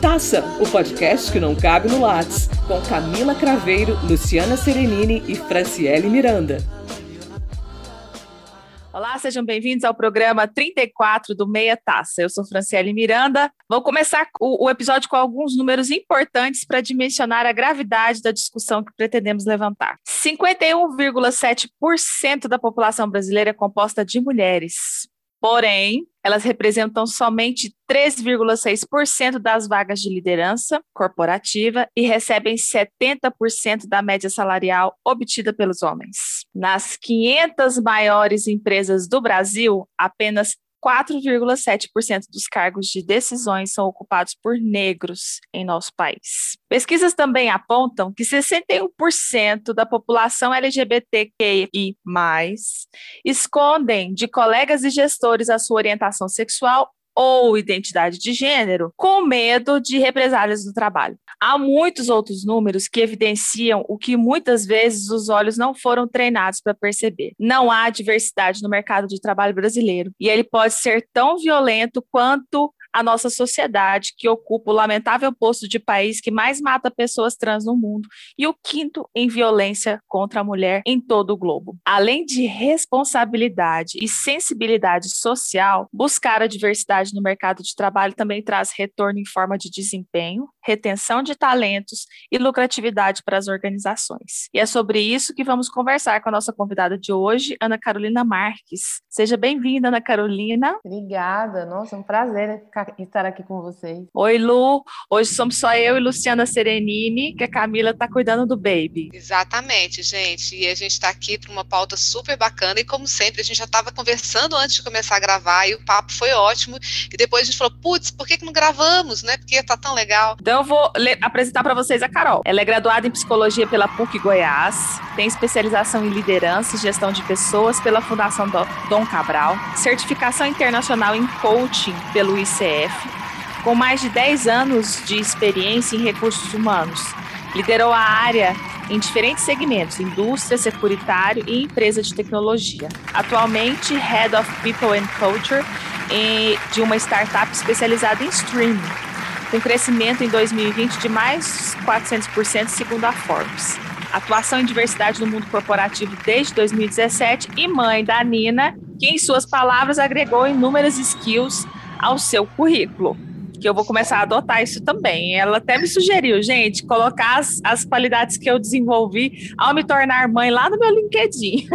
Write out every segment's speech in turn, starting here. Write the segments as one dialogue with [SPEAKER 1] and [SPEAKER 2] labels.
[SPEAKER 1] Taça, o podcast que não cabe no Lattes, com Camila Craveiro, Luciana Serenini e Franciele Miranda.
[SPEAKER 2] Olá, sejam bem-vindos ao programa 34 do Meia Taça. Eu sou Franciele Miranda. Vou começar o, episódio com alguns números importantes para dimensionar a gravidade da discussão que pretendemos levantar. 51,7% da população brasileira é composta de mulheres. Porém, elas representam somente 3,6% das vagas de liderança corporativa e recebem 70% da média salarial obtida pelos homens. Nas 500 maiores empresas do Brasil, apenas 4,7% dos cargos de decisões são ocupados por negros em nosso país. Pesquisas também apontam que 61% da população LGBTQI, escondem de colegas e gestores a sua orientação sexual ou identidade de gênero, com medo de represálias do trabalho. Há muitos outros números que evidenciam o que muitas vezes os olhos não foram treinados para perceber. Não há diversidade no mercado de trabalho brasileiro e ele pode ser tão violento quanto a nossa sociedade, que ocupa o lamentável posto de país que mais mata pessoas trans no mundo, e o quinto em violência contra a mulher em todo o globo. Além de responsabilidade e sensibilidade social, buscar a diversidade no mercado de trabalho também traz retorno em forma de desempenho, retenção de talentos e lucratividade para as organizações. E é sobre isso que vamos conversar com a nossa convidada de hoje, Ana Carolina Marques. Seja bem-vinda, Ana Carolina.
[SPEAKER 3] Obrigada. Nossa, é um prazer estar aqui com vocês.
[SPEAKER 2] Oi, Lu. Hoje somos só eu e Luciana Serenini, que a Camila está cuidando do baby.
[SPEAKER 4] Exatamente, gente. E a gente está aqui para uma pauta super bacana. E como sempre, a gente já estava conversando antes de começar a gravar e o papo foi ótimo. E depois a gente falou, putz, por que, que não gravamos, né? Porque tá tão legal.
[SPEAKER 2] Então eu vou apresentar para vocês a Carol. Ela é graduada em psicologia pela PUC Goiás, tem especialização em liderança e gestão de pessoas pela Fundação Dom Cabral, certificação internacional em coaching pelo Com mais de 10 anos de experiência em recursos humanos. Liderou a área em diferentes segmentos, indústria, securitário e empresa de tecnologia. Atualmente, Head of People and Culture de uma startup especializada em streaming com crescimento em 2020 de mais 400%, segundo a Forbes. Atuação em diversidade no mundo corporativo desde 2017 e mãe da Nina, que, em suas palavras, agregou inúmeras skills ao seu currículo que eu vou começar a adotar isso também. Ela até me sugeriu, gente, colocar as, as qualidades que eu desenvolvi ao me tornar mãe lá no meu LinkedIn.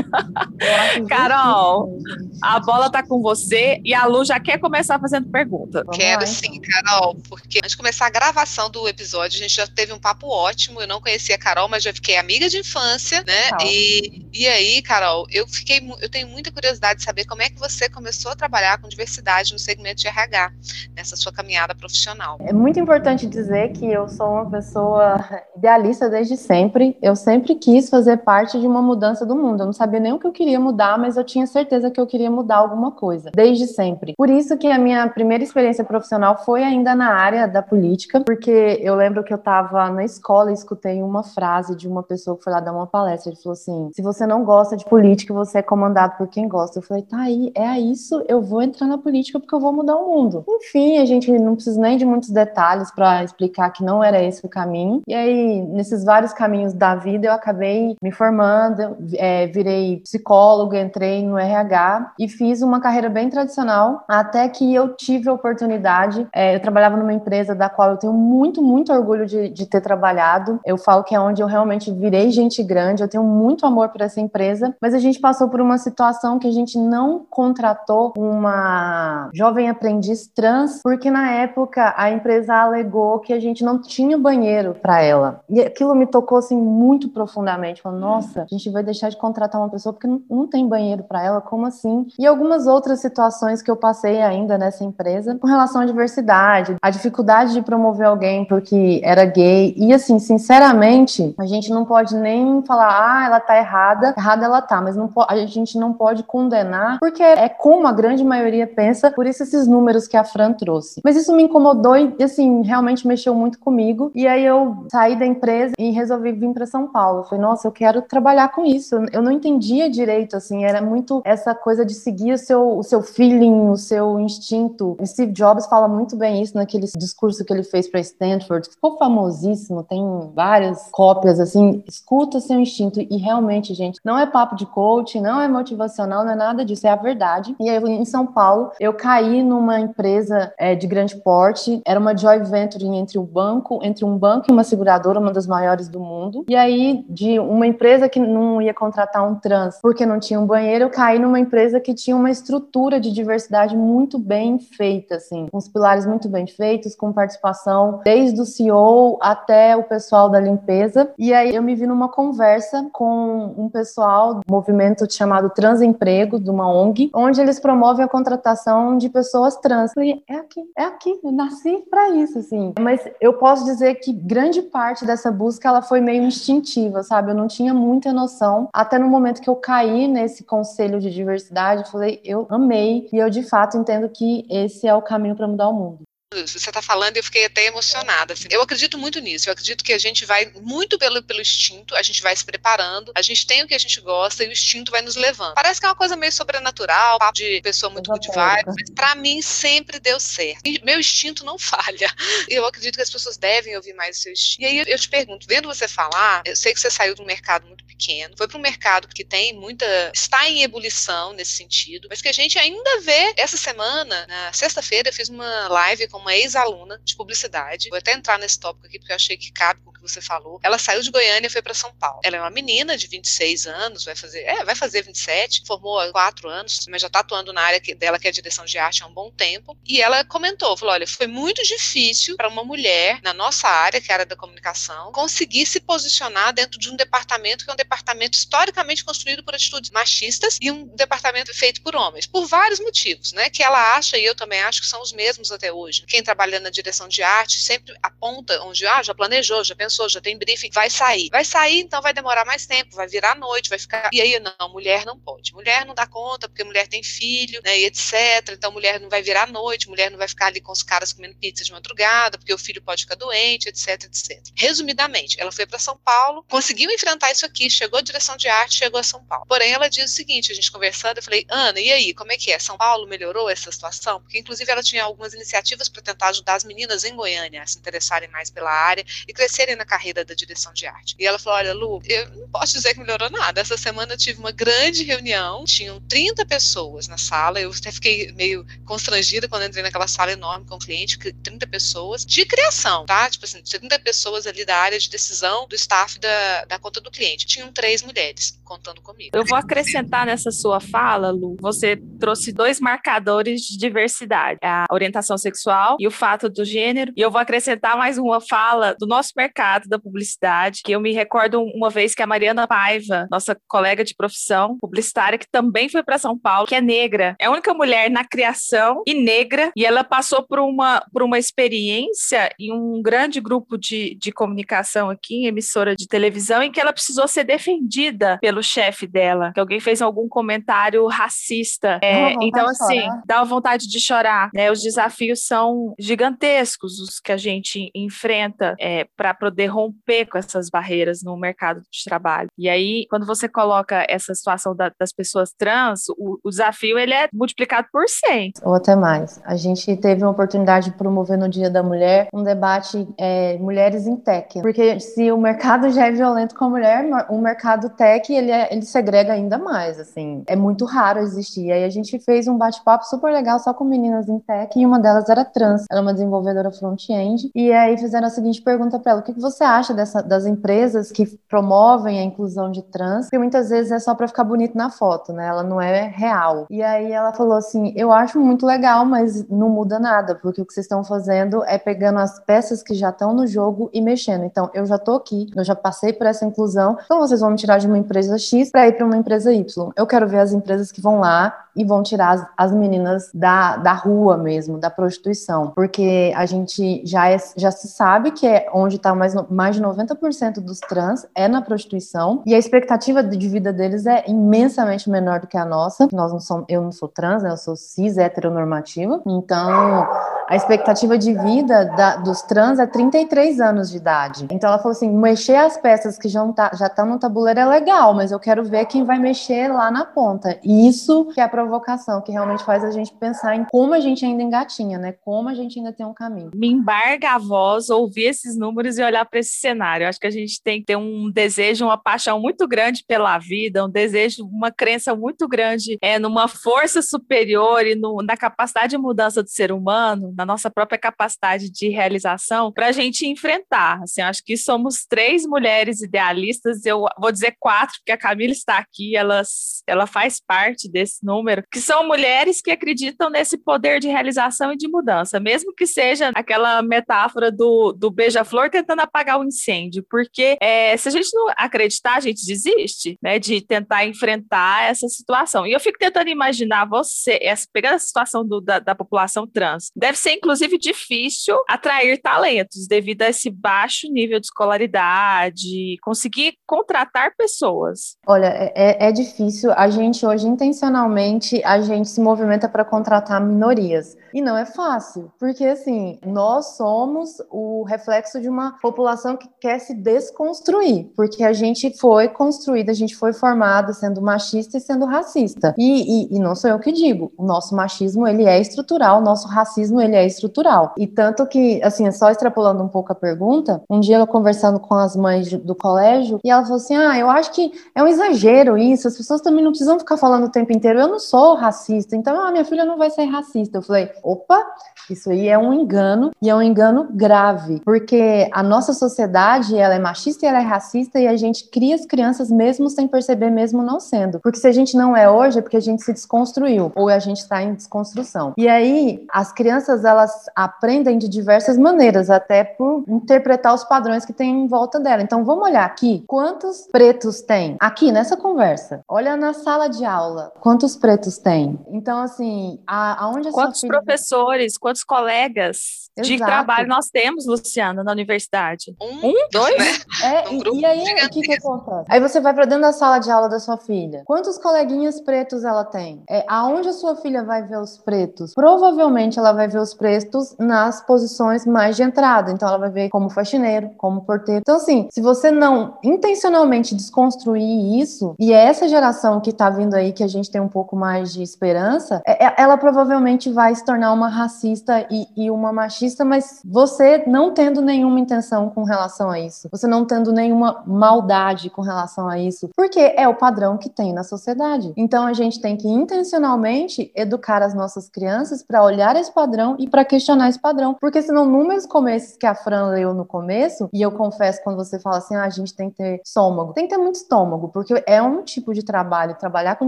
[SPEAKER 2] Carol, a bola tá com você e a Lu já quer começar fazendo pergunta.
[SPEAKER 4] Quero lá, sim, então. Carol, porque antes de começar a gravação do episódio, a gente já teve um papo ótimo. Eu não conhecia a Carol, mas já fiquei amiga de infância, né? E, e aí, Carol, eu fiquei, eu tenho muita curiosidade de saber como é que você começou a trabalhar com diversidade no segmento de RH, nessa sua caminhada profissional.
[SPEAKER 3] É muito importante dizer que eu sou uma pessoa idealista desde sempre. Eu sempre quis fazer parte de uma mudança do mundo. Eu não sabia nem o que eu queria mudar, mas eu tinha certeza que eu queria mudar alguma coisa, desde sempre. Por isso que a minha primeira experiência profissional foi ainda na área da política, porque eu lembro que eu estava na escola e escutei uma frase de uma pessoa que foi lá dar uma palestra. Ele falou assim: se você não gosta de política, você é comandado por quem gosta. Eu falei, tá aí, é isso, eu vou entrar na política porque eu vou mudar o mundo. Enfim, a gente não preciso nem de muitos detalhes para explicar que não era esse o caminho. E aí, nesses vários caminhos da vida, eu acabei me formando, é, virei psicóloga, entrei no RH e fiz uma carreira bem tradicional, até que eu tive a oportunidade. É, eu trabalhava numa empresa da qual eu tenho muito, muito orgulho de, de ter trabalhado. Eu falo que é onde eu realmente virei gente grande, eu tenho muito amor por essa empresa, mas a gente passou por uma situação que a gente não contratou uma jovem aprendiz trans, porque na época época, a empresa alegou que a gente não tinha banheiro para ela. E aquilo me tocou assim muito profundamente. Falei, nossa, a gente vai deixar de contratar uma pessoa porque não, não tem banheiro para ela, como assim? E algumas outras situações que eu passei ainda nessa empresa com relação à diversidade, a dificuldade de promover alguém porque era gay. E assim, sinceramente, a gente não pode nem falar, ah, ela tá errada, errada, errada ela tá, mas não a gente não pode condenar, porque é como a grande maioria pensa, por isso esses números que a Fran trouxe. Mas isso me incomodou e, assim, realmente mexeu muito comigo. E aí eu saí da empresa e resolvi vir para São Paulo. Eu falei, nossa, eu quero trabalhar com isso. Eu não entendia direito, assim, era muito essa coisa de seguir o seu, o seu feeling, o seu instinto. O Steve Jobs fala muito bem isso naquele discurso que ele fez para Stanford, que ficou famosíssimo, tem várias cópias, assim, escuta seu instinto. E realmente, gente, não é papo de coaching, não é motivacional, não é nada disso, é a verdade. E aí, em São Paulo, eu caí numa empresa é, de grande porte, era uma joint venture entre o banco, entre um banco e uma seguradora, uma das maiores do mundo. E aí, de uma empresa que não ia contratar um trans porque não tinha um banheiro, eu caí numa empresa que tinha uma estrutura de diversidade muito bem feita, assim, com os pilares muito bem feitos, com participação desde o CEO até o pessoal da limpeza. E aí eu me vi numa conversa com um pessoal do movimento chamado Transemprego, de uma ONG, onde eles promovem a contratação de pessoas trans. falei, é aqui, é aqui, eu nasci para isso, assim. Mas eu posso dizer que grande parte dessa busca ela foi meio instintiva, sabe? Eu não tinha muita noção. Até no momento que eu caí nesse conselho de diversidade, eu falei, eu amei e eu de fato entendo que esse é o caminho para mudar o mundo
[SPEAKER 4] você está falando e eu fiquei até emocionada. Assim. Eu acredito muito nisso. Eu acredito que a gente vai muito pelo, pelo instinto, a gente vai se preparando, a gente tem o que a gente gosta e o instinto vai nos levando. Parece que é uma coisa meio sobrenatural, papo de pessoa muito good vibe, mas para mim sempre deu certo. E meu instinto não falha. Eu acredito que as pessoas devem ouvir mais o seu instinto. E aí eu te pergunto, vendo você falar, eu sei que você saiu de um mercado muito pequeno, foi para um mercado que tem muita. está em ebulição nesse sentido, mas que a gente ainda vê. Essa semana, na sexta-feira, eu fiz uma live com uma ex-aluna de publicidade. Vou até entrar nesse tópico aqui porque eu achei que cabe com o que você falou. Ela saiu de Goiânia e foi para São Paulo. Ela é uma menina de 26 anos, vai fazer, é, vai fazer 27, formou há 4 anos, mas já está atuando na área que, dela, que é direção de arte, há um bom tempo. E ela comentou, falou: olha, foi muito difícil para uma mulher na nossa área, que é a área da comunicação, conseguir se posicionar dentro de um departamento que é um departamento historicamente construído por atitudes machistas e um departamento feito por homens, por vários motivos, né? Que ela acha, e eu também acho que são os mesmos até hoje. Quem trabalhando na direção de arte sempre aponta onde, ah, já planejou, já pensou, já tem briefing, vai sair. Vai sair, então vai demorar mais tempo, vai virar noite, vai ficar. E aí, não, mulher não pode. Mulher não dá conta, porque mulher tem filho, né, e etc. Então, mulher não vai virar noite, mulher não vai ficar ali com os caras comendo pizza de madrugada, porque o filho pode ficar doente, etc, etc. Resumidamente, ela foi para São Paulo, conseguiu enfrentar isso aqui, chegou à direção de arte, chegou a São Paulo. Porém, ela diz o seguinte: a gente conversando, eu falei, Ana, e aí, como é que é? São Paulo melhorou essa situação? Porque, inclusive, ela tinha algumas iniciativas para tentar ajudar as meninas em Goiânia a se interessarem mais pela área e crescerem na carreira da direção de arte. E ela falou: Olha, Lu, eu não posso dizer que melhorou nada. Essa semana eu tive uma grande reunião, tinham 30 pessoas na sala, eu até fiquei meio constrangida quando entrei naquela sala enorme com o cliente, 30 pessoas de criação, tá? Tipo assim, 30 pessoas ali da área de decisão do staff da, da conta do cliente. Tinham três mulheres contando comigo.
[SPEAKER 2] Eu vou acrescentar nessa sua fala, Lu, você trouxe dois marcadores de diversidade: a orientação sexual e o fato do gênero. E eu vou acrescentar mais uma fala do nosso mercado da publicidade, que eu me recordo uma vez que a Mariana Paiva, nossa colega de profissão publicitária, que também foi para São Paulo, que é negra, é a única mulher na criação e negra, e ela passou por uma, por uma experiência em um grande grupo de, de comunicação aqui, emissora de televisão, em que ela precisou ser defendida pelo chefe dela, que alguém fez algum comentário racista. É, então, assim, dá vontade de chorar. Né? Os desafios são gigantescos, os que a gente enfrenta é, para poder romper com essas barreiras no mercado de trabalho. E aí, quando você coloca essa situação da, das pessoas trans, o, o, desafio ele é multiplicado por 100.
[SPEAKER 3] Ou até mais. A gente teve uma oportunidade de promover no Dia da Mulher um debate é, mulheres em tech, porque se o mercado já é violento com a mulher, o mercado tech ele, é, ele segrega ainda mais, assim. É muito raro existir. E aí a gente fez um bate-papo super legal só com meninas em tech e uma delas era trans. Ela é uma desenvolvedora front-end. E aí fizeram a seguinte pergunta para ela: o que você acha dessa, das empresas que promovem a inclusão de trans? Porque muitas vezes é só para ficar bonito na foto, né? Ela não é real. E aí ela falou assim: eu acho muito legal, mas não muda nada, porque o que vocês estão fazendo é pegando as peças que já estão no jogo e mexendo. Então, eu já tô aqui, eu já passei por essa inclusão, então vocês vão me tirar de uma empresa X para ir para uma empresa Y. Eu quero ver as empresas que vão lá e vão tirar as, as meninas da, da rua mesmo, da prostituição, porque a gente já, é, já se sabe que é onde está mais, mais de 90% dos trans é na prostituição e a expectativa de vida deles é imensamente menor do que a nossa. Nós não somos, eu não sou trans, né, eu sou cis heteronormativa, então a expectativa de vida da, dos trans é 33 anos de idade. Então ela falou assim: mexer as peças que já tá, já estão no tabuleiro é legal, mas eu quero ver quem vai mexer lá na ponta. Isso que é a provocação, que realmente faz a gente pensar em como a gente ainda engatinha, né? Como a gente ainda tem um caminho.
[SPEAKER 2] Me embarga a voz ouvir esses números e olhar para esse cenário. acho que a gente tem que ter um desejo, uma paixão muito grande pela vida, um desejo, uma crença muito grande é, numa força superior e no, na capacidade de mudança do ser humano, na nossa própria capacidade de realização, para a gente enfrentar. Assim, acho que somos três mulheres idealistas, eu vou dizer quatro, porque a Camila está aqui, ela, ela faz parte desse número, que são mulheres que acreditam nesse poder de realização e de mudança, mesmo que seja aquela metáfora do, do beija-flor tentando apagar o incêndio, porque é, se a gente não acreditar, a gente desiste, né, de tentar enfrentar essa situação. E eu fico tentando imaginar você, essa, pegando a situação do, da, da população trans, deve ser inclusive difícil atrair talentos devido a esse baixo nível de escolaridade, conseguir contratar pessoas.
[SPEAKER 3] Olha, é, é, é difícil. A gente hoje intencionalmente a gente se movimenta para contratar minorias. E não é fácil, porque assim, nós somos o reflexo de uma população que quer se desconstruir, porque a gente foi construída, a gente foi formada sendo machista e sendo racista. E, e, e, não sou eu que digo, o nosso machismo ele é estrutural, o nosso racismo ele é estrutural. E tanto que, assim, só extrapolando um pouco a pergunta, um dia eu conversando com as mães do colégio, e ela falou assim: ah, eu acho que é um exagero isso, as pessoas também não precisam ficar falando o tempo inteiro, eu não sou racista, então a ah, minha filha não vai ser racista. Eu falei, opa, isso aí é um engano e é um engano grave, porque a nossa sociedade ela é machista e ela é racista e a gente cria as crianças mesmo sem perceber, mesmo não sendo. Porque se a gente não é hoje é porque a gente se desconstruiu ou a gente está em desconstrução. E aí as crianças elas aprendem de diversas maneiras, até por interpretar os padrões que tem em volta dela. Então vamos olhar aqui quantos pretos tem aqui nessa conversa. Olha na sala de aula quantos pretos tem. Então assim, a, aonde a
[SPEAKER 2] quantos filha... professores, quantos colegas Exato. de trabalho nós temos, Luciana, na universidade?
[SPEAKER 4] Um, um dois, né?
[SPEAKER 3] É, um e, e, aí o que, que acontece? Aí você vai para dentro da sala de aula da sua filha. Quantos coleguinhas pretos ela tem? É, aonde a sua filha vai ver os pretos? Provavelmente ela vai ver os pretos nas posições mais de entrada. Então ela vai ver como faxineiro, como porteiro. Então assim, se você não intencionalmente desconstruir isso, e é essa geração que tá vindo aí que a gente tem um pouco mais de esperança, é, é ela provavelmente vai se tornar uma racista e, e uma machista, mas você não tendo nenhuma intenção com relação a isso, você não tendo nenhuma maldade com relação a isso, porque é o padrão que tem na sociedade. Então a gente tem que intencionalmente educar as nossas crianças para olhar esse padrão e para questionar esse padrão, porque senão números como esses que a Fran leu no começo, e eu confesso quando você fala assim, ah, a gente tem que ter estômago, tem que ter muito estômago, porque é um tipo de trabalho, trabalhar com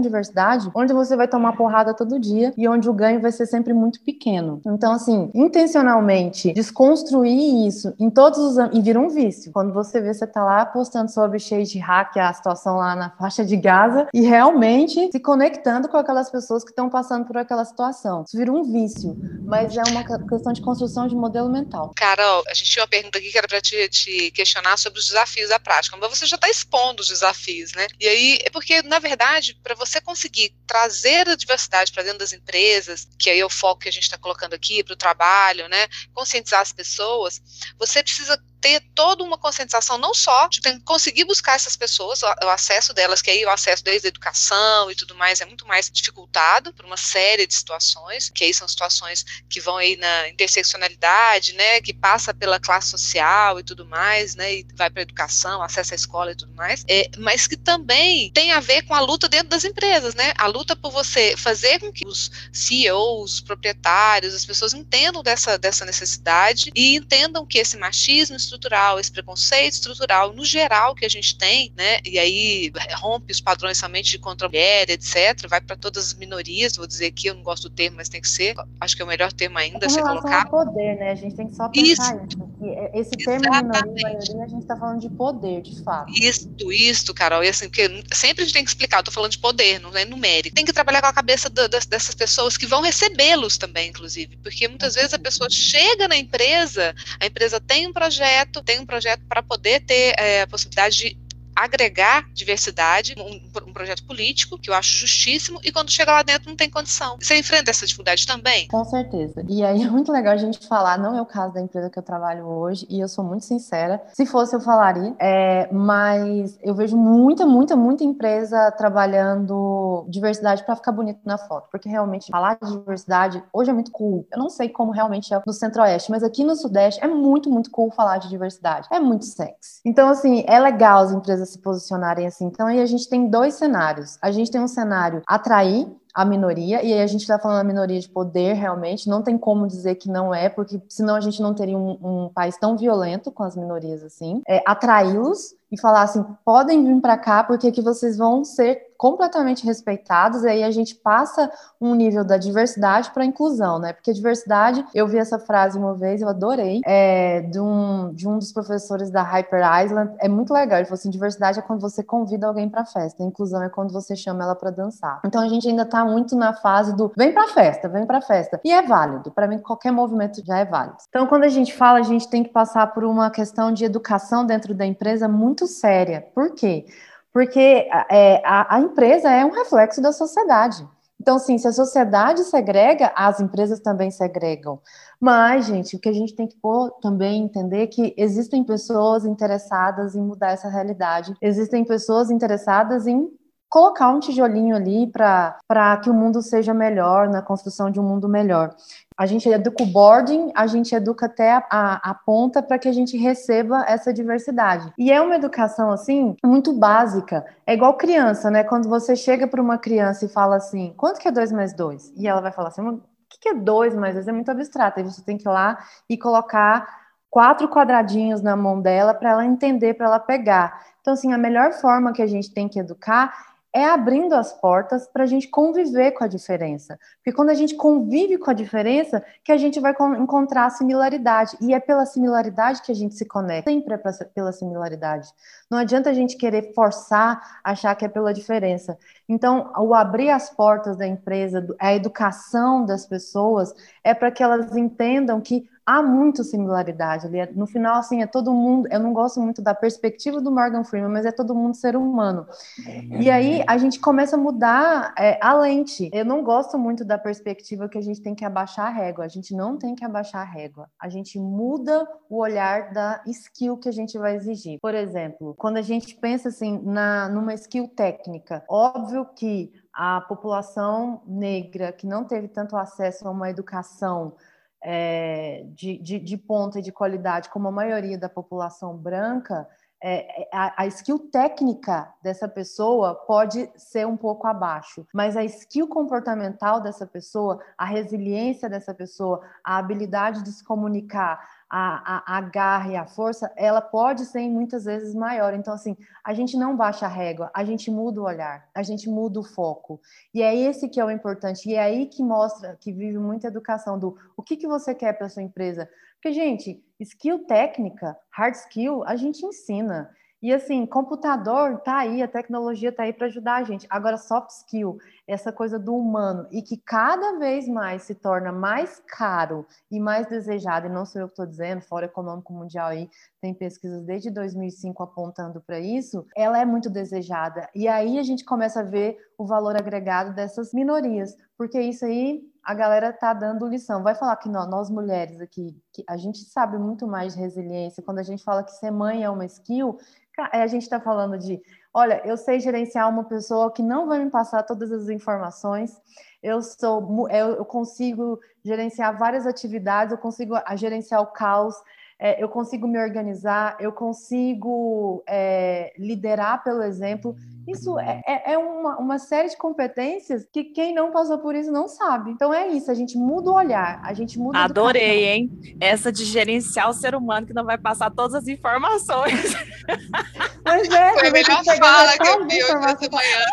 [SPEAKER 3] diversidade, onde você vai tomar porrada todo dia e onde o ganho vai ser sempre muito pequeno. Então, assim, intencionalmente desconstruir isso em todos os e vira um vício. Quando você vê, você tá lá postando sobre cheio de hack, a situação lá na faixa de Gaza, e realmente se conectando com aquelas pessoas que estão passando por aquela situação. Isso vira um vício, mas é uma questão de construção de modelo mental.
[SPEAKER 4] Carol, a gente tinha uma pergunta aqui que era para te, te, questionar sobre os desafios da prática, mas você já está expondo os desafios, né? E aí é porque, na verdade, para você conseguir trazer a diversidade para dentro das empresas, que aí é o foco que a gente está colocando aqui para o trabalho, né? Conscientizar as pessoas, você precisa ter toda uma conscientização, não só de conseguir buscar essas pessoas, o, o, acesso delas, que aí o acesso desde a educação e tudo mais é muito mais dificultado por uma série de situações, que aí são situações que vão aí na interseccionalidade, né, que passa pela classe social e tudo mais, né, e vai para a educação, acesso à escola e tudo mais, é, mas que também tem a ver com a luta dentro das empresas, né, a luta por você fazer com que os CEOs, os proprietários, as pessoas entendam dessa, dessa necessidade e entendam que esse machismo estrutural, esse preconceito estrutural no geral que a gente tem, né? E aí rompe os padrões somente de contra a mulher, etc. Vai para todas as minorias. Vou dizer aqui, eu não gosto do termo, mas tem que ser. Acho que é o melhor termo ainda
[SPEAKER 3] é
[SPEAKER 4] ser colocar.
[SPEAKER 3] poder, né? A gente tem que só pensar isso. isso. É, esse termo Exatamente. minoria maioria, a gente está falando de poder, de fato.
[SPEAKER 4] Isso, isso, Carol. E assim, porque sempre a gente tem que explicar, eu tô falando de poder, não é numérico. Tem que trabalhar com a cabeça do, das, dessas pessoas que vão recebê-los também, inclusive. Porque muitas vezes a pessoa chega na empresa, a empresa tem um projeto, tem um projeto para poder ter é, a possibilidade de agregar diversidade, um, um, projeto político, que eu acho justíssimo, e quando chega lá dentro não tem condição. Você enfrenta essa dificuldade também?
[SPEAKER 3] Com certeza. E aí é muito legal a gente falar, não é o caso da empresa que eu trabalho hoje, e eu sou muito sincera. Se fosse, eu falaria, é, mas eu vejo muita, muita, muita empresa trabalhando diversidade para ficar bonito na foto, porque realmente falar de diversidade hoje é muito cool. Eu não sei como realmente é no Centro-Oeste, mas aqui no Sudeste é muito, muito cool falar de diversidade. É muito sexy. Então, assim, é legal as empresas se posicionarem assim. Então, aí a gente tem dois cenários. A gente tem um cenário atrair a minoria, e aí a gente está falando a minoria de poder realmente, não tem como dizer que não é, porque senão a gente não teria um, um país tão violento com as minorias assim. É, Atraí-los e falar assim: podem vir para cá, porque aqui vocês vão ser completamente respeitados, e aí a gente passa um nível da diversidade para a inclusão, né? Porque diversidade, eu vi essa frase uma vez, eu adorei, é, de, um, de um dos professores da Hyper Island, é muito legal. Ele falou assim: diversidade é quando você convida alguém para festa, inclusão é quando você chama ela para dançar. Então a gente ainda está muito na fase do vem para festa, vem para festa. E é válido, para mim qualquer movimento já é válido. Então quando a gente fala, a gente tem que passar por uma questão de educação dentro da empresa muito séria. Por quê? Porque é, a, a empresa é um reflexo da sociedade. Então, sim, se a sociedade segrega, as empresas também segregam. Mas, gente, o que a gente tem que pôr, também entender que existem pessoas interessadas em mudar essa realidade, existem pessoas interessadas em colocar um tijolinho ali para que o mundo seja melhor, na construção de um mundo melhor. A gente educa o boarding, a gente educa até a, a, a ponta para que a gente receba essa diversidade. E é uma educação, assim, muito básica. É igual criança, né? Quando você chega para uma criança e fala assim, quanto que é 2 mais 2? E ela vai falar assim, o que é 2 mais 2? É muito abstrato. Aí você tem que ir lá e colocar quatro quadradinhos na mão dela para ela entender, para ela pegar. Então, assim, a melhor forma que a gente tem que educar é abrindo as portas para a gente conviver com a diferença. Porque quando a gente convive com a diferença, que a gente vai encontrar a similaridade. E é pela similaridade que a gente se conecta. Sempre é pela similaridade. Não adianta a gente querer forçar, achar que é pela diferença. Então, o abrir as portas da empresa, a educação das pessoas, é para que elas entendam que há muita similaridade ali. No final, assim, é todo mundo. Eu não gosto muito da perspectiva do Morgan Freeman, mas é todo mundo ser humano. E aí a gente começa a mudar é, a lente. Eu não gosto muito da perspectiva que a gente tem que abaixar a régua. A gente não tem que abaixar a régua. A gente muda o olhar da skill que a gente vai exigir. Por exemplo, quando a gente pensa assim na numa skill técnica, óbvio que a população negra que não teve tanto acesso a uma educação é, de, de, de ponta e de qualidade, como a maioria da população branca, é, é, a, a, skill técnica dessa pessoa pode ser um pouco abaixo, mas a skill comportamental dessa pessoa, a resiliência dessa pessoa, a habilidade de se comunicar, a, a, a garra e a força, ela pode ser muitas vezes maior. Então, assim, a gente não baixa a régua, a gente muda o olhar, a gente muda o foco. E é esse que é o importante. E é aí que mostra, que vive muita educação do o que, que você quer para sua empresa. Porque, gente, skill técnica, hard skill, a gente ensina. E assim, computador tá aí, a tecnologia tá aí para ajudar a gente. Agora, soft skill, essa coisa do humano, e que cada vez mais se torna mais caro e mais desejado, e não sou eu que estou dizendo, Fórum Econômico Mundial aí tem pesquisas desde 2005 apontando para isso, ela é muito desejada. E aí a gente começa a ver o valor agregado dessas minorias, porque isso aí a galera tá dando lição. Vai falar que nós, mulheres aqui, a gente sabe muito mais de resiliência. Quando a gente fala que ser mãe é uma skill, a gente está falando de, olha, eu sei gerenciar uma pessoa que não vai me passar todas as informações, eu sou, eu consigo gerenciar várias atividades, eu consigo gerenciar o caos, é, eu consigo me organizar, eu consigo é, liderar pelo exemplo. Isso é, é, é uma, uma, série de competências que quem não passou por isso não sabe. Então é isso, a gente muda o olhar, a gente muda.
[SPEAKER 2] Adorei, hein? Essa de gerenciar o ser humano que não vai passar todas as informações.
[SPEAKER 3] Pois é,
[SPEAKER 4] Foi a melhor fala que eu vi hoje essa manhã.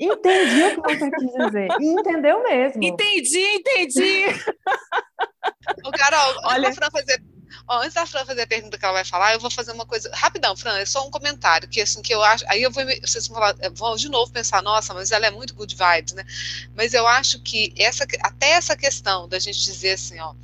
[SPEAKER 3] Entendi o que você quis dizer. E entendeu mesmo.
[SPEAKER 2] Entendi, entendi.
[SPEAKER 4] Ô, Carol, olha para fazer Ó, antes da Fran fazer a pergunta que ela vai falar, eu vou fazer uma coisa rapidão, Fran, é só um comentário que assim que eu acho, aí eu vou vocês vão, falar, vão de novo pensar, nossa, mas ela é muito good vibes, né? Mas eu acho que essa até essa questão da gente dizer assim, ó,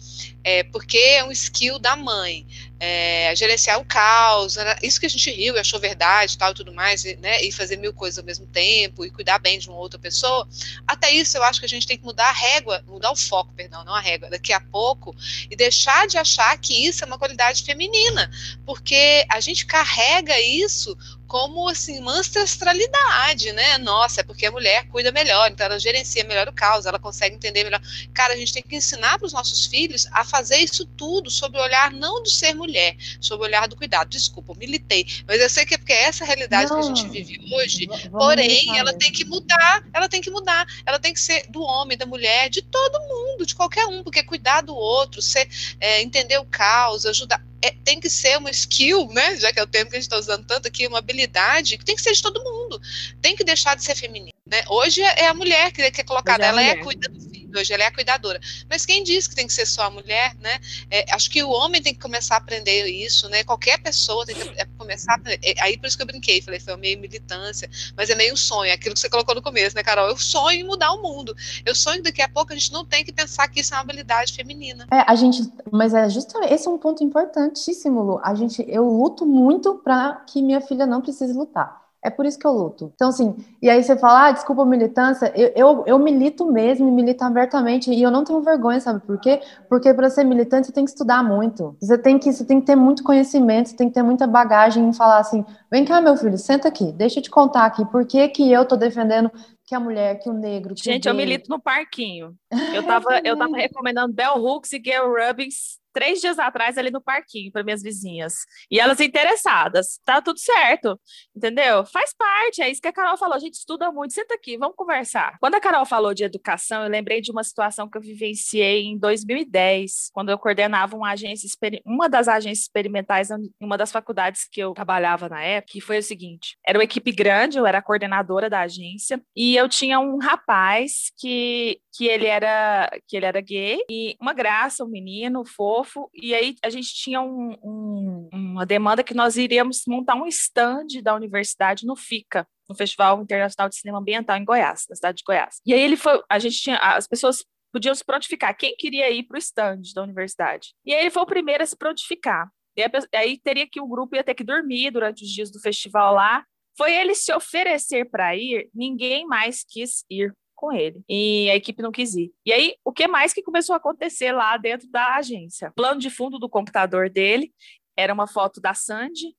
[SPEAKER 4] é porque é um skill da mãe é, gerenciar o caos, isso que a gente riu e achou verdade tal e tudo mais, e, né, e fazer mil coisas ao mesmo tempo, e cuidar bem de uma outra pessoa, até isso eu acho que a gente tem que mudar a régua, mudar o foco, perdão, não a régua, daqui a pouco, e deixar de achar que isso é uma qualidade feminina, porque a gente carrega isso como assim uma ancestralidade, né? Nossa, é porque a mulher cuida melhor, então ela gerencia melhor o caos, ela consegue entender melhor. Cara, a gente tem que ensinar para os nossos filhos a fazer isso tudo sob o olhar não de ser mulher, sob o olhar do cuidado. Desculpa, militei, mas eu sei que é porque é essa realidade não, que a gente vive hoje. Porém, ela tem que mudar, ela tem que mudar, ela tem que ser do homem, da mulher, de todo mundo, de qualquer um, porque cuidar do outro, ser, é, entender o caos, ajudar é, tem que ser uma skill, né? Já que é o termo que a gente está usando tanto aqui, uma habilidade que tem que ser de todo mundo. Tem que deixar de ser feminino. Né? Hoje é a mulher que é colocada, é ela é cuida do filho, hoje ela é a cuidadora. Mas quem diz que tem que ser só a mulher, né? É, acho que o homem tem que começar a aprender isso, né? Qualquer pessoa tem que é, começar a aprender. É, aí por isso que eu brinquei, falei, foi meio militância, mas é meio um sonho, aquilo que você colocou no começo, né, Carol? Eu sonho em mudar o mundo. Eu sonho daqui a pouco a gente não tem que pensar que isso é uma habilidade feminina.
[SPEAKER 3] É, a gente, mas é justamente esse é um ponto importantíssimo, Lu. A gente, eu luto muito para que minha filha não precise lutar. É por isso que eu luto. Então, assim, e aí você fala, ah, desculpa a militância, eu, eu, eu milito mesmo, milito abertamente, e eu não tenho vergonha, sabe por quê? Porque para ser militante você tem que estudar muito. Você tem que, você tem que ter muito conhecimento, você tem que ter muita bagagem em falar assim, vem cá, meu filho, senta aqui, deixa eu te contar aqui, por que, que eu tô defendendo que a mulher, que o negro. Que
[SPEAKER 2] Gente,
[SPEAKER 3] o
[SPEAKER 2] eu milito no parquinho. Eu tava, eu tava recomendando Bell Hooks e Gail Rubens três dias atrás ali no parquinho para minhas vizinhas. E elas interessadas. Tá tudo certo, entendeu? Faz parte, é isso que a Carol falou. A gente estuda muito. Senta aqui, vamos conversar. Quando a Carol falou de educação, eu lembrei de uma situação que eu vivenciei em 2010, quando eu coordenava uma agência, uma das agências experimentais em uma das faculdades que eu trabalhava na época, que foi o seguinte: era uma equipe grande, eu era coordenadora da agência, e eu tinha um rapaz que, que ele era que ele era gay e uma graça, um menino fofo fofo, e aí a gente tinha um, um, uma demanda que nós iríamos montar um stand da universidade no FICA, no Festival Internacional de Cinema Ambiental em Goiás, na cidade de Goiás. E aí ele foi, a gente tinha, as pessoas podiam se prontificar, quem queria ir para o stand da universidade. E aí ele foi o primeiro a se prontificar. E aí teria que o grupo ia ter que dormir durante os dias do festival lá. Foi ele se oferecer para ir, ninguém mais quis ir com ele. E a equipe não quis ir. E aí, o que mais que começou a acontecer lá dentro da agência? Plano de fundo do computador dele era uma foto da Sandy.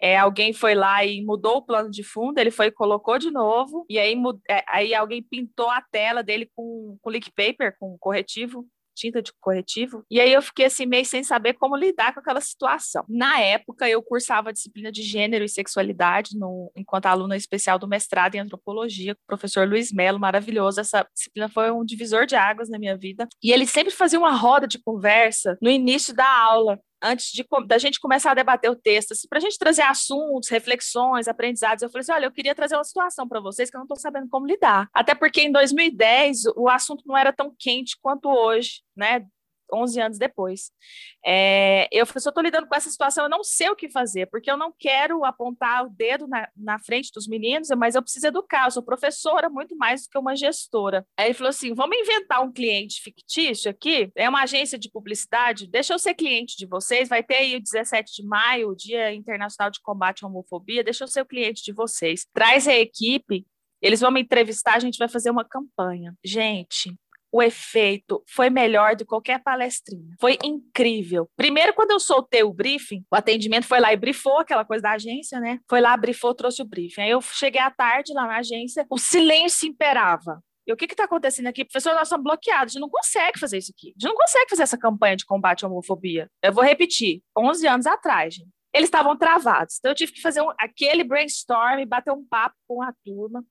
[SPEAKER 2] É, alguém foi lá e mudou o plano de fundo, ele foi e colocou de novo, e aí, é, aí alguém pintou a tela dele com, com leak paper, com corretivo, tinta de corretivo. E aí eu fiquei assim meio sem saber como lidar com aquela situação. Na época eu cursava a disciplina de gênero e sexualidade no, enquanto aluna especial do mestrado em antropologia, com o professor Luiz Melo, maravilhoso. Essa disciplina foi um divisor de águas na minha vida. E ele sempre fazia uma roda de conversa no início da aula antes de da gente começar a debater o texto, assim, para a gente trazer assuntos, reflexões, aprendizados, eu falei assim, olha, eu queria trazer uma situação para vocês que eu não estou sabendo como lidar. Até porque em 2010 o assunto não era tão quente quanto hoje, né? 11 anos depois. É, eu eu estou lidando com essa situação, eu não sei o que fazer, porque eu não quero apontar o dedo na, na frente dos meninos, mas eu preciso educar, eu sou professora muito mais do que uma gestora. Aí ele falou assim, vamos inventar um cliente fictício aqui, é uma agência de publicidade, deixa eu ser cliente de vocês, vai ter aí o 17 de maio, o Dia Internacional de Combate à Homofobia, deixa eu ser o cliente de vocês. Traz a equipe, eles vão me entrevistar, a gente vai fazer uma campanha. Gente, o efeito foi melhor que qualquer palestrinha. Foi incrível. Primeiro, quando eu soltei o briefing, o atendimento foi lá e brifou aquela coisa da agência, né? Foi lá, brifou, trouxe o briefing. Aí eu cheguei à tarde lá na agência, o silêncio imperava. E o que está acontecendo aqui? Professor, nós estamos bloqueados, a gente não consegue fazer isso aqui. A gente não consegue fazer essa campanha de combate à homofobia. Eu vou repetir, 11 anos atrás, gente. Eles estavam travados. Então, eu tive que fazer um, aquele brainstorm, bater um papo com a turma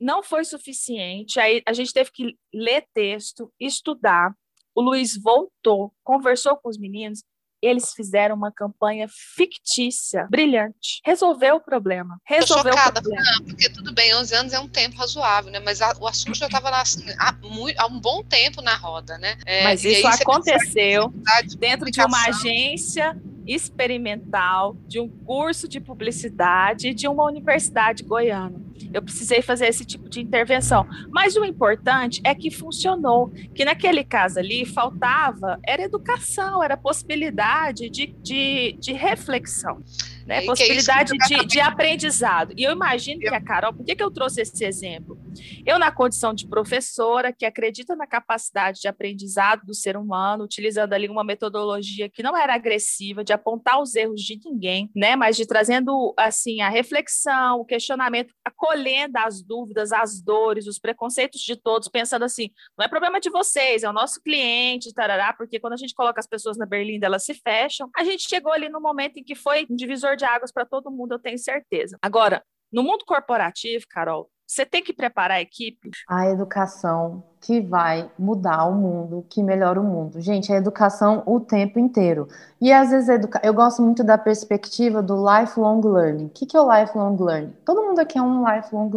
[SPEAKER 2] não foi suficiente. Aí a gente teve que ler texto, estudar. O Luiz voltou, conversou com os meninos. eles fizeram uma campanha fictícia, brilhante. Resolveu o problema. Resolveu
[SPEAKER 4] Tô chocada,
[SPEAKER 2] o problema.
[SPEAKER 4] Não, porque tudo bem, 11 anos é um tempo razoável, né? Mas a, o assunto já estava assim, há, há, um bom tempo na roda, né?
[SPEAKER 2] É, Mas isso aconteceu dentro de uma agência experimental, de um curso de publicidade de uma universidade goiana. Eu precisei fazer esse tipo de intervenção. Mas o importante é que funcionou, que naquele caso ali faltava, era educação, era possibilidade de, de, de reflexão né? E possibilidade de, de, aprendizado. E eu imagino que a Carol, por que, que eu trouxe esse exemplo? Eu, na condição de professora, que acredita na capacidade de aprendizado do ser humano, utilizando ali uma metodologia que não era agressiva, de apontar os erros de ninguém, né? Mas de trazendo assim a reflexão, o questionamento, acolhendo as dúvidas, as dores, os preconceitos de todos, pensando assim, não é problema de vocês, é o nosso cliente, tarará, porque quando a gente coloca as pessoas na berlinda, elas se fecham. A gente chegou ali no momento em que foi um divisor divisor de águas para todo mundo, eu tenho certeza. Agora, no mundo corporativo, Carol, você tem que preparar a equipe.
[SPEAKER 3] A educação que vai mudar o mundo, que melhora o mundo. Gente, a educação o tempo inteiro. E às vezes educa... eu gosto muito da perspectiva do lifelong learning. O que é o lifelong learning? Todo mundo aqui é um lifelong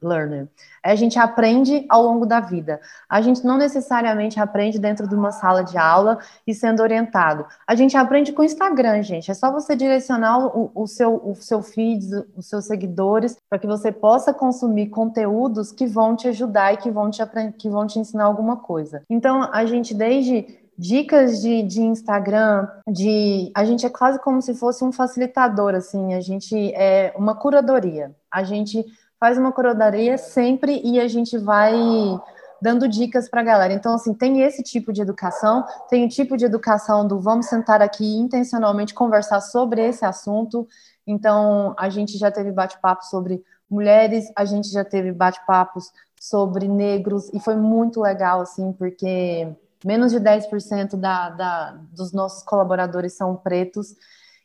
[SPEAKER 3] learner. A gente aprende ao longo da vida. A gente não necessariamente aprende dentro de uma sala de aula e sendo orientado. A gente aprende com o Instagram, gente. É só você direcionar o, o seu, o seu feed, os seus seguidores, para que você possa consumir conteúdos que vão te ajudar e que vão te, que vão te ensinar alguma coisa. Então, a gente, desde dicas de, de Instagram, de a gente é quase como se fosse um facilitador, assim, a gente é uma curadoria. A gente faz uma curadoria sempre e a gente vai dando dicas para a galera. Então, assim, tem esse tipo de educação, tem o tipo de educação do vamos sentar aqui e intencionalmente conversar sobre esse assunto. Então, a gente já teve bate-papo sobre mulheres, a gente já teve bate-papos sobre negros, e foi muito legal, assim, porque menos de 10% da, da, dos nossos colaboradores são pretos,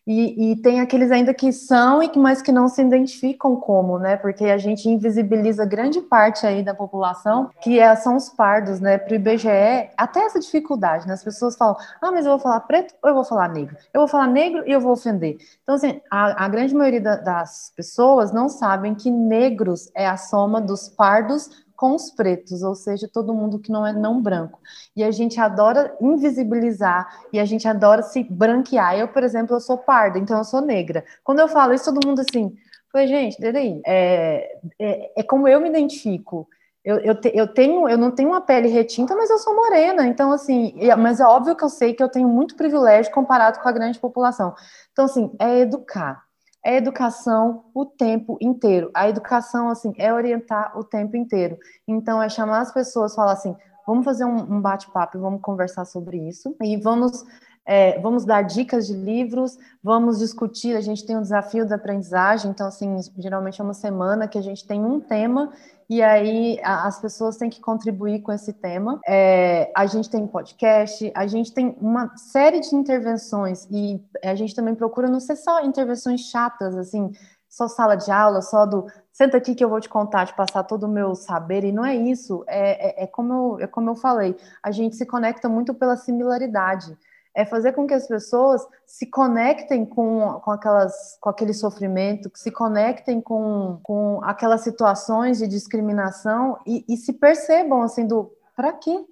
[SPEAKER 3] e, e, tem aqueles ainda que são e que mas que não se identificam como, né? Porque a gente invisibiliza grande parte aí da população que é, são os pardos, né? Para o IBGE, até essa dificuldade, né? As pessoas falam, ah, mas eu vou falar preto ou eu vou falar negro? Eu vou falar negro e eu vou ofender. Então, assim, a, a grande maioria da, das pessoas não sabem que negros é a soma dos pardos com os pretos, ou seja, todo mundo que não é não branco. E a gente adora invisibilizar e a gente adora se branquear. Eu, por exemplo, eu sou parda, então eu sou negra. Quando eu falo isso, todo mundo assim, foi gente, peraí, é, é, é como eu me identifico. Eu, eu, te, eu, tenho, eu não tenho uma pele retinta, mas eu sou morena. Então, assim, mas é óbvio que eu sei que eu tenho muito privilégio comparado com a grande população. Então, assim, é educar é educação o tempo inteiro. A educação, assim, é orientar o tempo inteiro. Então, é chamar as pessoas, falar assim, vamos fazer um, bate-papo, vamos conversar sobre isso e vamos é, vamos dar dicas de livros, vamos discutir. A gente tem um desafio da aprendizagem, então, assim, geralmente é uma semana que a gente tem um tema e aí a, as pessoas têm que contribuir com esse tema. É, a gente tem podcast, a gente tem uma série de intervenções e a gente também procura não ser só intervenções chatas, assim, só sala de aula, só do senta aqui que eu vou te contar, te passar todo o meu saber, e não é isso, é, é, é como, eu, é como eu falei, a gente se conecta muito pela similaridade é fazer com que as pessoas se conectem com, com, aquelas, com aquele sofrimento, que se conectem com, com aquelas situações de discriminação e, e se percebam assim do para quê?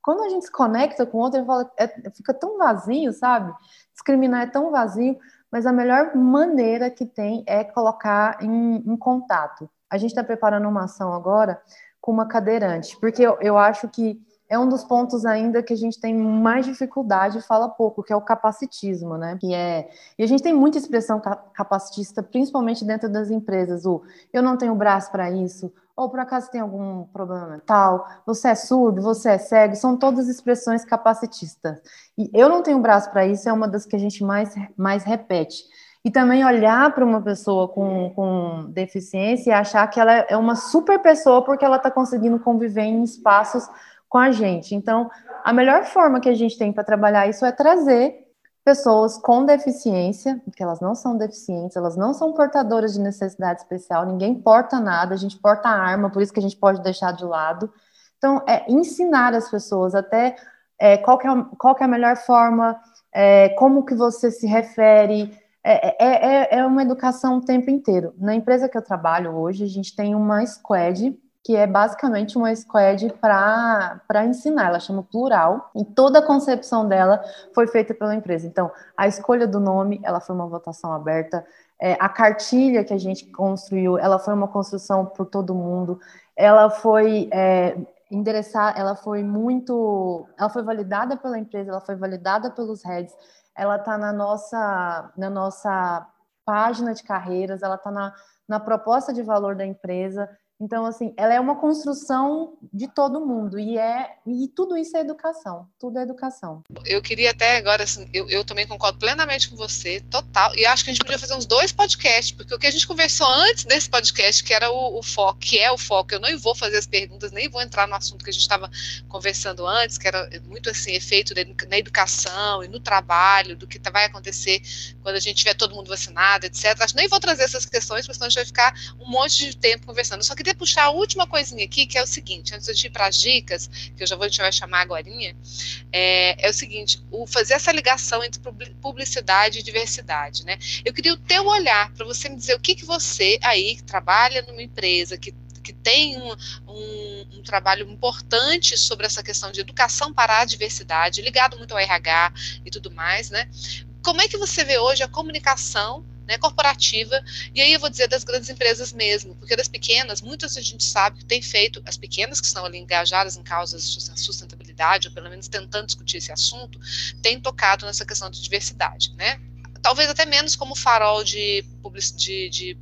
[SPEAKER 3] Quando a gente se conecta com outro, fala, é, fica tão vazio, sabe? Discriminar é tão vazio, mas a melhor maneira que tem é colocar em, em contato. A gente está preparando uma ação agora com uma cadeirante, porque eu, eu acho que é um dos pontos ainda que a gente tem mais dificuldade e fala pouco, que é o capacitismo, né? Que é e a gente tem muita expressão capacitista, principalmente dentro das empresas. O eu não tenho braço para isso, ou por acaso tem algum problema mental, você é surdo, você é cego, são todas expressões capacitistas. E eu não tenho braço para isso é uma das que a gente mais mais repete. E também olhar para uma pessoa com, com deficiência e achar que ela é uma super pessoa porque ela está conseguindo conviver em espaços com a gente. Então, a melhor forma que a gente tem para trabalhar isso é trazer pessoas com deficiência, porque elas não são deficientes, elas não são portadoras de necessidade especial, ninguém porta nada, a gente porta arma, por isso que a gente pode deixar de lado. Então, é ensinar as pessoas até é, qual, que é, qual que é a melhor forma é, como que você se refere. É, é, é, é uma educação o tempo inteiro. Na empresa que eu trabalho hoje, a gente tem uma squad que é basicamente uma squad para ensinar, ela chama plural, e toda a concepção dela foi feita pela empresa. Então, a escolha do nome, ela foi uma votação aberta, é, a cartilha que a gente construiu, ela foi uma construção por todo mundo, ela foi é, endereçar, ela foi muito, ela foi validada pela empresa, ela foi validada pelos heads, ela está na nossa, na nossa página de carreiras, ela está na, na proposta de valor da empresa, então, assim, ela é uma construção de todo mundo e é e tudo isso é educação, tudo é educação.
[SPEAKER 4] Eu queria até agora, assim, eu, eu também concordo plenamente com você, total. E acho que a gente podia fazer uns dois podcasts, porque o que a gente conversou antes desse podcast, que era o, o foco, que é o foco, eu não vou fazer as perguntas, nem vou entrar no assunto que a gente estava conversando antes, que era muito assim, efeito na educação e no trabalho, do que tá, vai acontecer quando a gente tiver todo mundo vacinado, etc. Acho que nem vou trazer essas questões, porque senão a gente vai ficar um monte de tempo conversando. Eu só queria queria puxar a última coisinha aqui, que é o seguinte, antes de ir para as dicas, que eu já vou, a gente vai chamar agora, é, é o seguinte, o fazer essa ligação entre publicidade e diversidade, né? Eu queria o teu olhar para você me dizer o que, que você aí, que trabalha numa empresa, que que tem um, um, um, trabalho importante sobre essa questão de educação para a diversidade, ligado muito ao RH e tudo mais, né? Como é que você vê hoje a comunicação né, corporativa, e aí eu vou dizer das grandes empresas mesmo, porque das pequenas, muitas a gente sabe que tem feito, as pequenas que estão ali engajadas em causas de sustentabilidade, ou pelo menos tentando discutir esse assunto, têm tocado nessa questão de diversidade, né? Talvez até menos como farol de, de, de,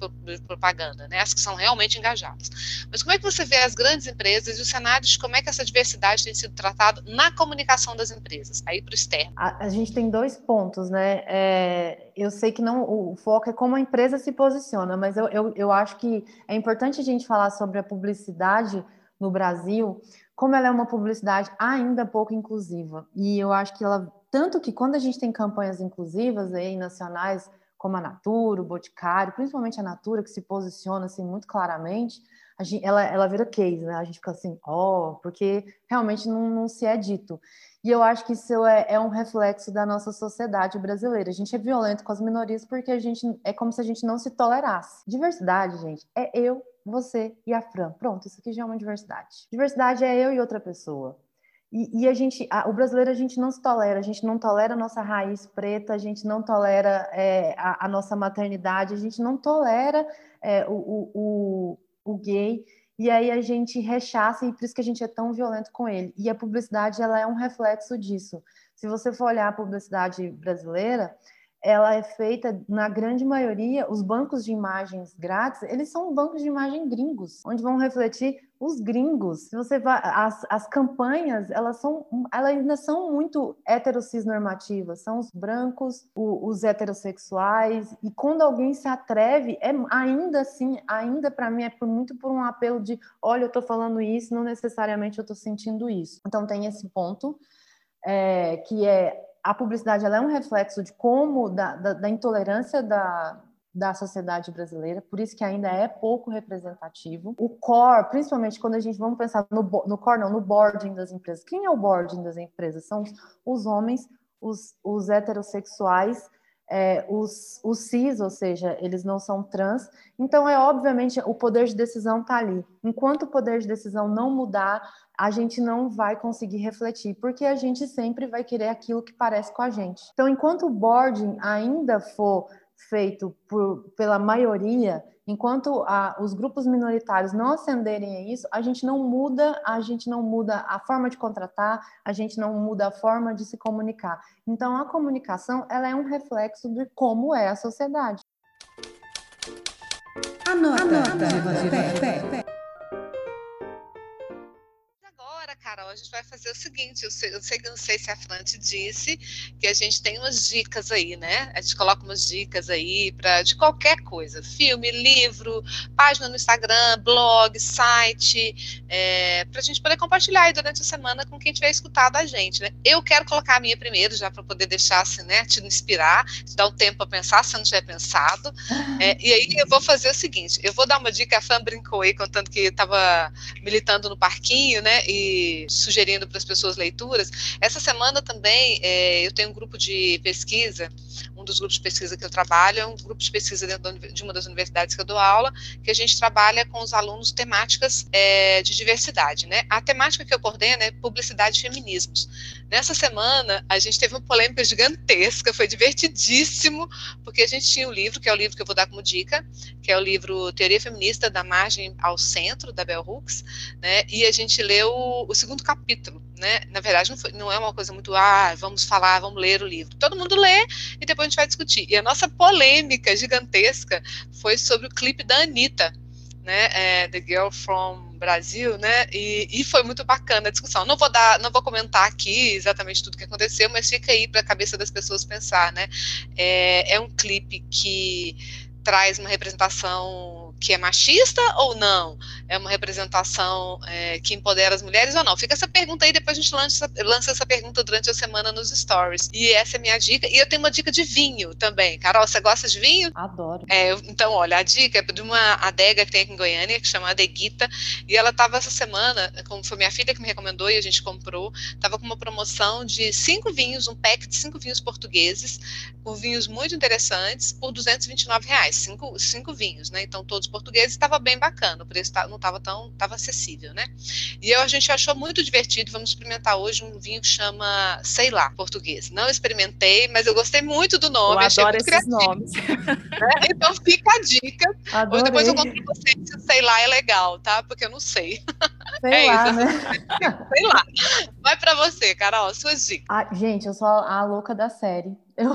[SPEAKER 4] propaganda, né? As que são realmente engajadas. Mas como é que você vê as grandes empresas e os cenários de como é que essa diversidade tem sido tratada na comunicação das empresas, aí para o externo?
[SPEAKER 3] A, a, gente tem dois pontos, né? É, eu sei que não o foco é como a empresa se posiciona, mas eu, eu, eu acho que é importante a gente falar sobre a publicidade no Brasil, como ela é uma publicidade ainda pouco inclusiva. E eu acho que ela tanto que quando a gente tem campanhas inclusivas aí, nacionais, como a Natura, o Boticário, principalmente a Natura, que se posiciona assim muito claramente, gente, ela, ela vira case, né? A gente fica assim, ó, oh, porque realmente não, não, se é dito. E eu acho que isso é, é, um reflexo da nossa sociedade brasileira. A gente é violento com as minorias porque a gente é como se a gente não se tolerasse. Diversidade, gente, é eu, você e a Fran. Pronto, isso aqui já é uma diversidade. Diversidade é eu e outra pessoa. E, e, a gente, a, o brasileiro, a gente não se tolera, a gente não tolera a nossa raiz preta, a gente não tolera é, a, a, nossa maternidade, a gente não tolera é, o, o, o, o, gay, e aí a gente rechaça, e por isso que a gente é tão violento com ele. E a publicidade, ela é um reflexo disso. Se você for olhar a publicidade brasileira, ela é feita, na grande maioria, os bancos de imagens grátis, eles são bancos de imagem gringos, onde vão refletir os gringos. Se você vai, as, as campanhas, elas são, elas ainda são muito heterocis normativas, são os brancos, o, os heterossexuais, e quando alguém se atreve, é ainda assim, ainda para mim é por, muito por um apelo de, olha, eu estou falando isso, não necessariamente eu estou sentindo isso. Então tem esse ponto, é, que é a publicidade ela é um reflexo de como da, da, da, intolerância da, da sociedade brasileira, por isso que ainda é pouco representativo. O core, principalmente quando a gente vamos pensar no, no core, não, no boarding das empresas. Quem é o boarding das empresas? São os, os homens, os, os heterossexuais, é, os, os cis, ou seja, eles não são trans. Então, é obviamente o poder de decisão está ali. Enquanto o poder de decisão não mudar, a gente não vai conseguir refletir, porque a gente sempre vai querer aquilo que parece com a gente. Então, enquanto o boarding ainda for feito por, pela maioria, enquanto a, os grupos minoritários não ascenderem a isso, a gente não muda, a gente não muda a forma de contratar, a gente não muda a forma de se comunicar. Então, a comunicação ela é um reflexo de como é a sociedade. Anota, Anota.
[SPEAKER 4] Carol, a gente vai fazer o seguinte: eu sei, eu sei que não sei se a Fran te disse que a gente tem umas dicas aí, né? A gente coloca umas dicas aí para de qualquer coisa: filme, livro, página no Instagram, blog, site, é, para a gente poder compartilhar aí durante a semana com quem tiver escutado a gente, né? Eu quero colocar a minha primeiro, já para poder deixar assim, né? Te inspirar, te dar um tempo para pensar, se não tiver pensado. É, e aí eu vou fazer o seguinte: eu vou dar uma dica, a Fran brincou aí, contando que estava militando no parquinho, né? E sugerindo para as pessoas leituras. Essa semana também é, eu tenho um grupo de pesquisa, um dos grupos de pesquisa que eu trabalho é um grupo de pesquisa dentro de uma das universidades que eu dou aula, que a gente trabalha com os alunos temáticas é, de diversidade, né? A temática que eu coordeno é publicidade e feminismos. Nessa semana, a gente teve uma polêmica gigantesca, foi divertidíssimo, porque a gente tinha um livro, que é o livro que eu vou dar como dica, que é o livro Teoria Feminista da Margem ao Centro, da Bell Hooks, né? E a gente leu o segundo capítulo, né? Na verdade, não, foi, não é uma coisa muito, ah, vamos falar, vamos ler o livro. Todo mundo lê e depois a gente vai discutir. E a nossa polêmica gigantesca foi sobre o clipe da Anitta, né? É, The Girl from Brasil, né? E, e, foi muito bacana a discussão. Não vou dar, não vou comentar aqui exatamente tudo que aconteceu, mas fica aí para a cabeça das pessoas pensar, né? É, é um clipe que traz uma representação que é machista ou não? É uma representação é, que empodera as mulheres ou não? Fica essa pergunta aí, depois a gente lança, lança essa pergunta durante a semana nos stories. E essa é a minha dica. E eu tenho uma dica de vinho também. Carol, você gosta de vinho?
[SPEAKER 3] Adoro.
[SPEAKER 4] É, então, olha, a dica é de uma adega que tem aqui em Goiânia, que chama Adeguita, e ela estava essa semana, como foi minha filha que me recomendou e a gente comprou, estava com uma promoção de cinco vinhos, um pack de cinco vinhos portugueses, com vinhos muito interessantes, por 229 reais, cinco, cinco vinhos, né? Então, todos portugueses, estava bem bacana, o preço não estava tão estava acessível, né? E eu, a gente achou muito divertido, vamos experimentar hoje um vinho que chama, sei lá, português. Não experimentei, mas eu gostei muito do nome,
[SPEAKER 2] eu
[SPEAKER 4] achei
[SPEAKER 2] adoro
[SPEAKER 4] muito
[SPEAKER 2] esses
[SPEAKER 4] criativo.
[SPEAKER 2] nomes.
[SPEAKER 4] Né? Então fica a dica.
[SPEAKER 3] Adorei.
[SPEAKER 4] Ou depois eu conto pra vocês se sei lá é legal, tá? Porque eu não sei.
[SPEAKER 3] Sei
[SPEAKER 4] é
[SPEAKER 3] lá,
[SPEAKER 4] isso,
[SPEAKER 3] né?
[SPEAKER 4] sei lá. Vai para você, Carol, suas dicas.
[SPEAKER 3] Ah, gente, eu sou a louca da série. Eu,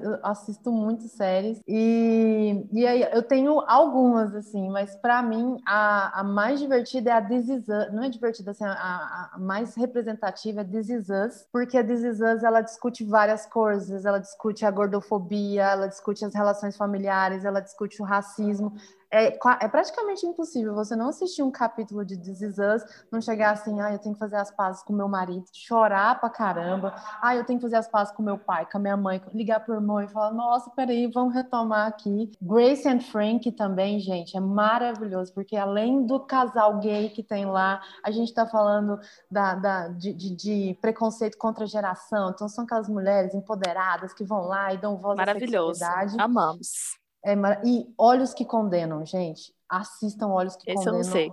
[SPEAKER 3] eu, assisto muito séries e, e aí eu tenho algumas, assim, mas para mim a, a mais divertida é a This Is Us. Não é divertida, assim, a, a mais representativa é This Is Us, porque a This Is Us, ela discute várias coisas, ela discute a gordofobia, ela discute as relações familiares, ela discute o racismo, é, é, praticamente impossível você não assistir um capítulo de This Is Us, não chegar assim, ah, eu tenho que fazer as pazes com meu marido, chorar pra caramba, ah, eu tenho que fazer as pazes com meu pai, com a minha mãe, ligar pro irmão e falar, nossa, peraí, vamos retomar aqui. Grace and Frank também, gente, é maravilhoso, porque além do casal gay que tem lá, a gente tá falando da, da de, de, de, preconceito contra a geração, então são aquelas mulheres empoderadas que vão lá e dão voz à sexualidade.
[SPEAKER 2] Amamos.
[SPEAKER 3] É, e Olhos que Condenam, gente. Assistam Olhos que
[SPEAKER 2] Esse
[SPEAKER 3] Condenam.
[SPEAKER 2] eu não sei.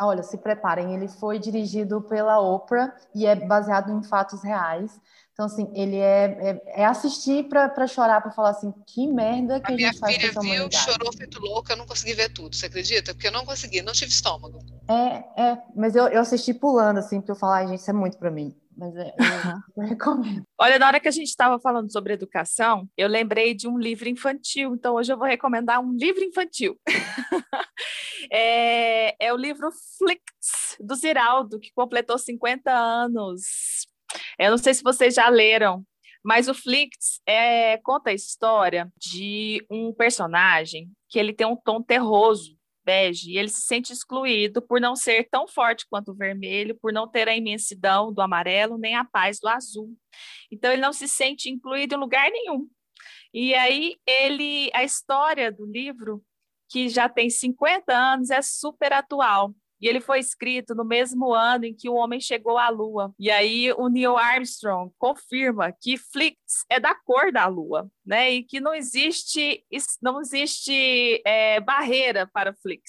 [SPEAKER 3] Olha, se preparem. Ele foi dirigido pela Oprah e é baseado em fatos reais. Então, assim, ele é, é, é assistir para chorar, para falar assim, que merda que a, a gente faz com essa
[SPEAKER 4] viu,
[SPEAKER 3] humanidade.
[SPEAKER 4] chorou feito louco, eu não consegui ver tudo, você acredita? Porque eu não consegui, não tive estômago.
[SPEAKER 3] É, é, mas eu, eu assisti pulando, assim, porque eu falar, gente, isso é muito para mim. Mas é, eu, eu recomendo.
[SPEAKER 2] Olha, na hora que a gente estava falando sobre educação, eu lembrei de um livro infantil, então hoje eu vou recomendar um livro infantil. é, é o livro Flicts, do Ziraldo, que completou 50 anos. Eu não sei se vocês já leram, mas o Flicts é, conta a história de um personagem que ele tem um tom terroso bege e ele se sente excluído por não ser tão forte quanto o vermelho, por não ter a imensidão do amarelo nem a paz do azul. Então ele não se sente incluído em lugar nenhum. E aí ele a história do livro que já tem 50 anos é super atual. E ele foi escrito no mesmo ano em que o homem chegou à Lua. E aí o Neil Armstrong confirma que Flix é da cor da Lua, né? E que não existe não existe é, barreira para Flix.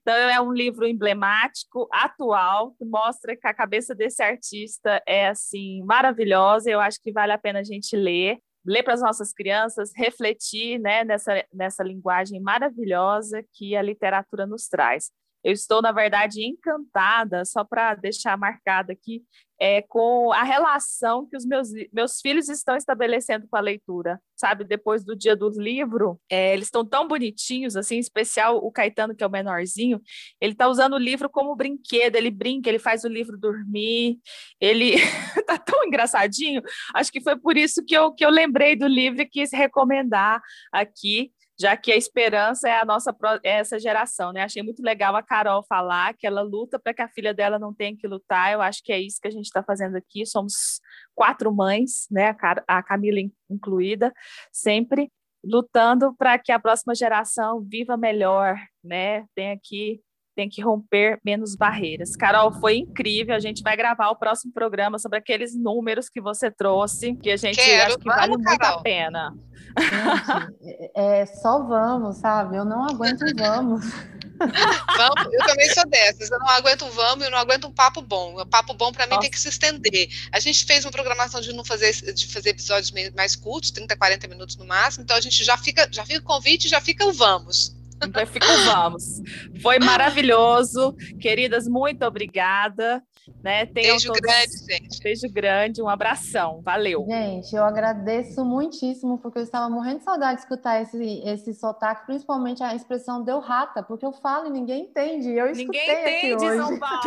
[SPEAKER 2] Então é um livro emblemático, atual, que mostra que a cabeça desse artista é assim maravilhosa. Eu acho que vale a pena a gente ler ler para as nossas crianças, refletir né, nessa, nessa linguagem maravilhosa que a literatura nos traz. Eu estou, na verdade, encantada, só para deixar marcado aqui, é, com a relação que os meus, meus filhos estão estabelecendo com a leitura, sabe? Depois do dia do livro, é, eles estão tão bonitinhos, assim, em especial o Caetano, que é o menorzinho, ele está usando o livro como brinquedo, ele brinca, ele faz o livro dormir, ele está tão engraçadinho. Acho que foi por isso que eu, que eu lembrei do livro e quis recomendar aqui já que a esperança é a nossa é essa geração, né? Achei muito legal a Carol falar que ela luta para que a filha dela não tenha que lutar. Eu acho que é isso que a gente está fazendo aqui. Somos quatro mães, né? A Camila incluída, sempre lutando para que a próxima geração viva melhor, né? Tenha aqui tem que romper menos barreiras. Carol, foi incrível. A gente vai gravar o próximo programa sobre aqueles números que você trouxe, que a gente
[SPEAKER 4] Quero.
[SPEAKER 2] acha que vale
[SPEAKER 4] Vamos,
[SPEAKER 2] muito
[SPEAKER 4] Carol.
[SPEAKER 2] a pena.
[SPEAKER 3] Gente, é, é, só vamos, sabe? Eu não aguento vamos.
[SPEAKER 4] Vamos, eu também sou dessas. Eu não aguento um vamos, eu não aguento um papo bom. O papo bom para mim
[SPEAKER 2] Nossa.
[SPEAKER 4] tem que se estender. A gente fez uma programação de não fazer de fazer episódios mais curtos, 30, 40 minutos no máximo. Então a gente já fica, já fica o convite, já fica o vamos.
[SPEAKER 2] Então fica o vamos. Foi maravilhoso. Queridas, muito obrigada. Né? Tenham
[SPEAKER 4] Beijo
[SPEAKER 2] todos-
[SPEAKER 4] grande, gente.
[SPEAKER 2] Beijo grande, um abração. Valeu.
[SPEAKER 3] Gente, eu agradeço muitíssimo, porque eu estava morrendo de saudade de escutar esse, esse sotaque, principalmente a expressão deu rata, porque eu falo e ninguém entende. e Eu escutei
[SPEAKER 2] Ninguém
[SPEAKER 3] aqui
[SPEAKER 2] entende,
[SPEAKER 3] hoje.
[SPEAKER 2] São Paulo.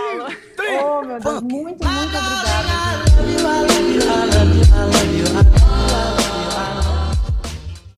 [SPEAKER 3] Oh, meu Deus, muito, muito obrigada.